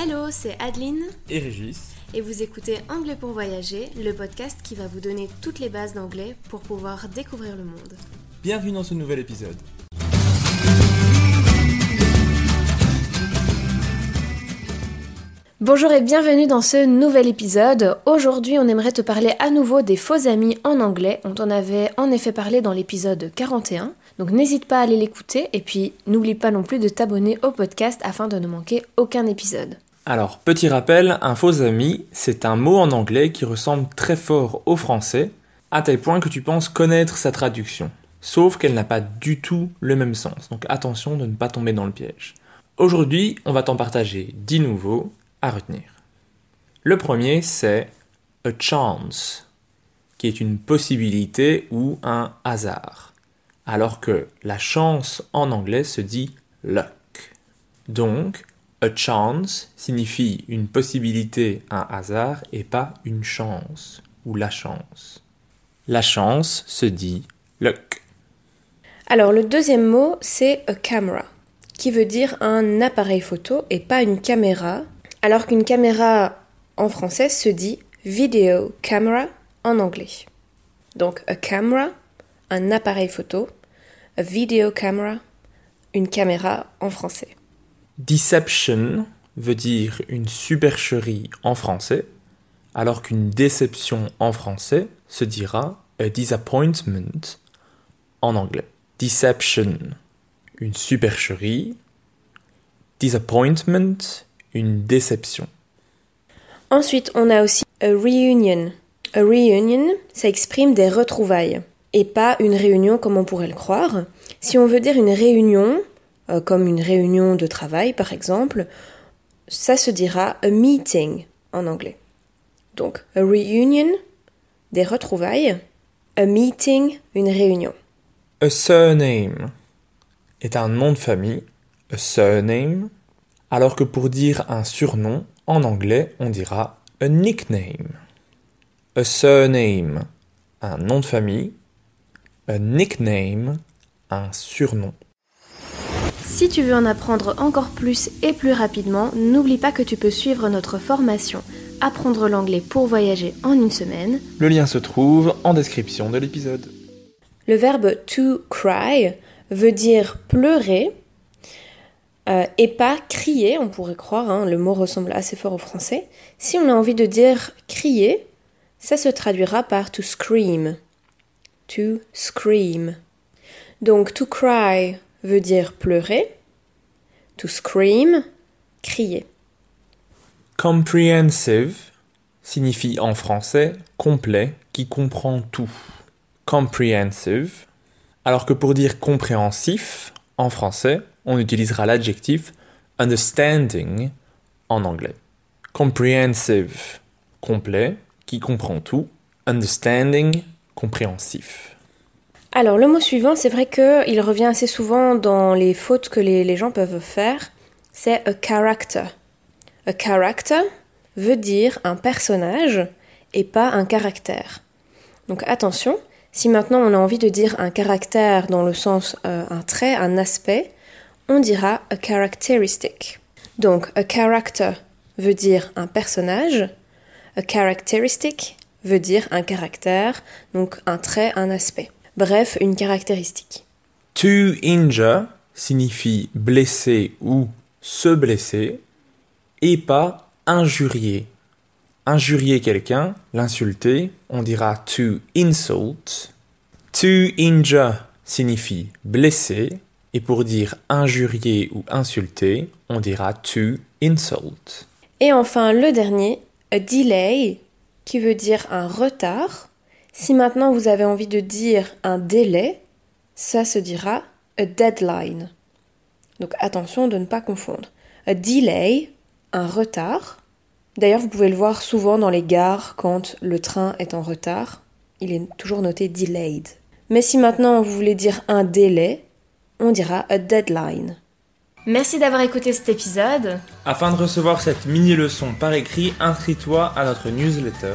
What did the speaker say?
Hello, c'est Adeline et Régis. et vous écoutez Anglais pour voyager, le podcast qui va vous donner toutes les bases d'anglais pour pouvoir découvrir le monde. Bienvenue dans ce nouvel épisode. Bonjour et bienvenue dans ce nouvel épisode. Aujourd'hui, on aimerait te parler à nouveau des faux amis en anglais. On t'en avait en effet parlé dans l'épisode 41. Donc n'hésite pas à aller l'écouter et puis n'oublie pas non plus de t'abonner au podcast afin de ne manquer aucun épisode. Alors, petit rappel, un faux ami, c'est un mot en anglais qui ressemble très fort au français, à tel point que tu penses connaître sa traduction. Sauf qu'elle n'a pas du tout le même sens, donc attention de ne pas tomber dans le piège. Aujourd'hui, on va t'en partager 10 nouveaux à retenir. Le premier, c'est a chance, qui est une possibilité ou un hasard, alors que la chance en anglais se dit luck. Donc, a chance signifie une possibilité, un hasard, et pas une chance ou la chance. La chance se dit luck. Alors le deuxième mot, c'est a camera, qui veut dire un appareil photo et pas une caméra, alors qu'une caméra en français se dit video camera en anglais. Donc a camera, un appareil photo, a video camera, une caméra en français. Deception veut dire une supercherie en français, alors qu'une déception en français se dira a disappointment en anglais. Deception, une supercherie. Disappointment, une déception. Ensuite, on a aussi a reunion. A reunion, ça exprime des retrouvailles et pas une réunion comme on pourrait le croire. Si on veut dire une réunion, euh, comme une réunion de travail par exemple, ça se dira a meeting en anglais. Donc, a reunion, des retrouvailles, a meeting, une réunion. A surname est un nom de famille, a surname, alors que pour dire un surnom, en anglais, on dira a nickname. A surname, un nom de famille, a nickname, un surnom. Si tu veux en apprendre encore plus et plus rapidement, n'oublie pas que tu peux suivre notre formation Apprendre l'anglais pour voyager en une semaine. Le lien se trouve en description de l'épisode. Le verbe to cry veut dire pleurer euh, et pas crier, on pourrait croire, hein, le mot ressemble assez fort au français. Si on a envie de dire crier, ça se traduira par to scream. To scream. Donc to cry veut dire pleurer, to scream, crier. Comprehensive signifie en français complet, qui comprend tout. Comprehensive. Alors que pour dire compréhensif, en français, on utilisera l'adjectif understanding en anglais. Comprehensive, complet, qui comprend tout. Understanding, compréhensif. Alors, le mot suivant, c'est vrai qu'il revient assez souvent dans les fautes que les, gens peuvent faire. C'est a character. A character veut dire un personnage et pas un caractère. Donc attention, si maintenant on a envie de dire un caractère dans le sens euh, un trait, un aspect, on dira a characteristic. Donc a character veut dire un personnage, a characteristic veut dire un caractère, donc un trait, un aspect. Bref, une caractéristique. To injure signifie blesser ou se blesser et pas injurier. Injurier quelqu'un, l'insulter, on dira to insult. To injure signifie blesser et pour dire injurier ou insulter, on dira to insult. Et enfin, le dernier, a delay, qui veut dire un retard. Si maintenant vous avez envie de dire un délai, ça se dira a deadline. Donc attention de ne pas confondre. A delay, un retard. D'ailleurs, vous pouvez le voir souvent dans les gares quand le train est en retard. Il est toujours noté delayed. Mais si maintenant vous voulez dire un délai, on dira a deadline. Merci d'avoir écouté cet épisode. Afin de recevoir cette mini-leçon par écrit, inscris-toi à notre newsletter.